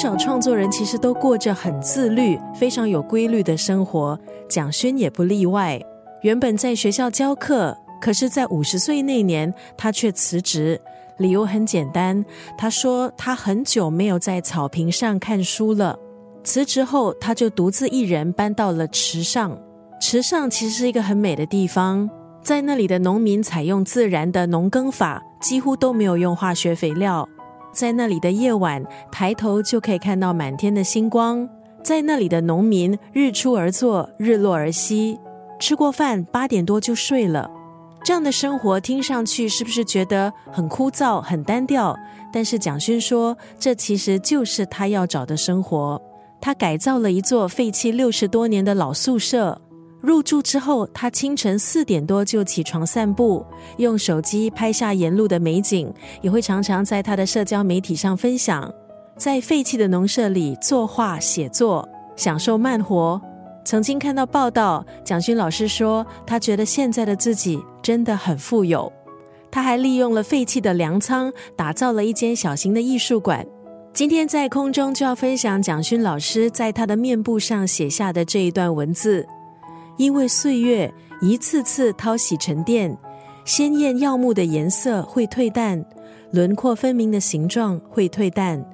少创作人其实都过着很自律、非常有规律的生活，蒋勋也不例外。原本在学校教课，可是，在五十岁那年，他却辞职。理由很简单，他说他很久没有在草坪上看书了。辞职后，他就独自一人搬到了池上。池上其实是一个很美的地方，在那里的农民采用自然的农耕法，几乎都没有用化学肥料。在那里的夜晚，抬头就可以看到满天的星光。在那里的农民日出而作，日落而息，吃过饭八点多就睡了。这样的生活听上去是不是觉得很枯燥、很单调？但是蒋勋说，这其实就是他要找的生活。他改造了一座废弃六十多年的老宿舍。入住之后，他清晨四点多就起床散步，用手机拍下沿路的美景，也会常常在他的社交媒体上分享。在废弃的农舍里作画写作，享受慢活。曾经看到报道，蒋勋老师说，他觉得现在的自己真的很富有。他还利用了废弃的粮仓，打造了一间小型的艺术馆。今天在空中就要分享蒋勋老师在他的面部上写下的这一段文字。因为岁月一次次淘洗沉淀，鲜艳耀目的颜色会褪淡，轮廓分明的形状会褪淡，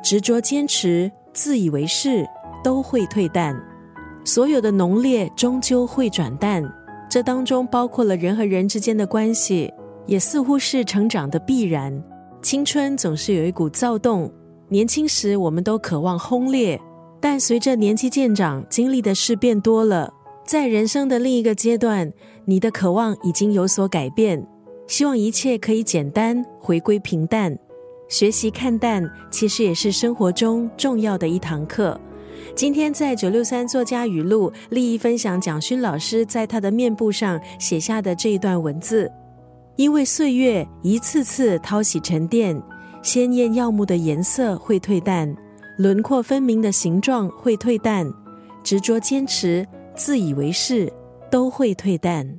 执着坚持、自以为是都会褪淡。所有的浓烈终究会转淡，这当中包括了人和人之间的关系，也似乎是成长的必然。青春总是有一股躁动，年轻时我们都渴望轰烈，但随着年纪渐长，经历的事变多了。在人生的另一个阶段，你的渴望已经有所改变，希望一切可以简单，回归平淡。学习看淡，其实也是生活中重要的一堂课。今天在九六三作家语录，利益分享蒋勋老师在他的面部上写下的这一段文字：因为岁月一次次淘洗沉淀，鲜艳耀目的颜色会退淡，轮廓分明的形状会退淡，执着坚持。自以为是，都会退淡。